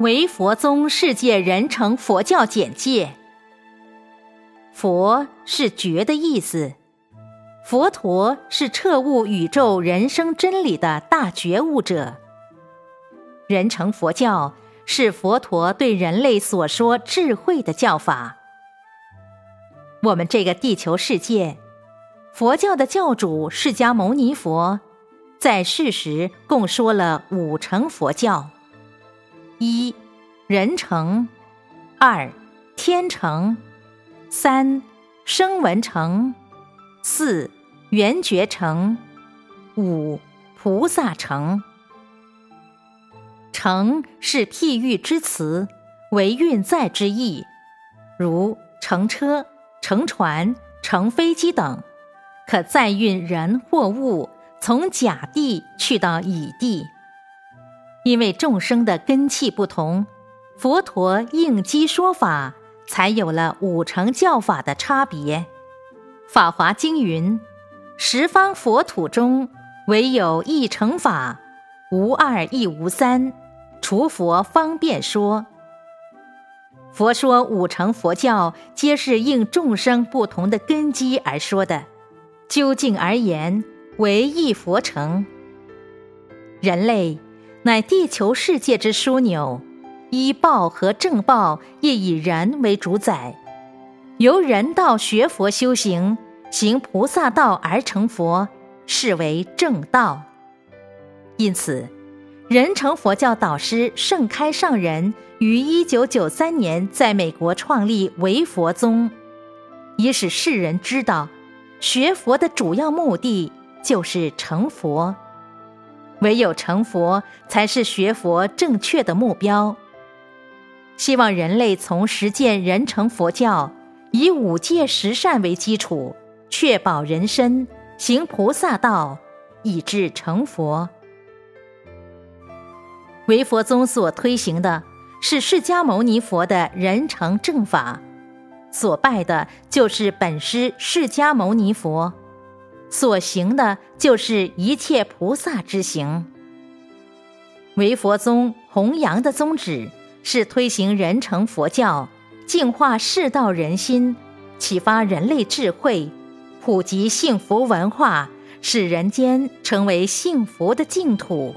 唯佛宗世界人成佛教简介。佛是觉的意思，佛陀是彻悟宇宙人生真理的大觉悟者。人成佛教是佛陀对人类所说智慧的教法。我们这个地球世界，佛教的教主释迦牟尼佛在世时共说了五成佛教。一人成，二天成，三声闻成，四缘觉成，五菩萨成。成是譬喻之词，为运载之意，如乘车、乘船、乘飞机等，可载运人或物从甲地去到乙地。因为众生的根器不同，佛陀应机说法，才有了五乘教法的差别。《法华经》云：“十方佛土中，唯有一乘法，无二亦无三，除佛方便说。”佛说五乘佛教，皆是应众生不同的根基而说的。究竟而言，为一佛乘。人类。乃地球世界之枢纽，依报和正报亦以人为主宰，由人道学佛修行，行菩萨道而成佛，是为正道。因此，人成佛教导师盛开上人于一九九三年在美国创立唯佛宗，以使世人知道，学佛的主要目的就是成佛。唯有成佛，才是学佛正确的目标。希望人类从实践人成佛教，以五戒十善为基础，确保人身，行菩萨道，以至成佛。唯佛宗所推行的是释迦牟尼佛的人成正法，所拜的就是本师释迦牟尼佛。所行的就是一切菩萨之行。唯佛宗弘扬的宗旨是推行人成佛教，净化世道人心，启发人类智慧，普及幸福文化，使人间成为幸福的净土。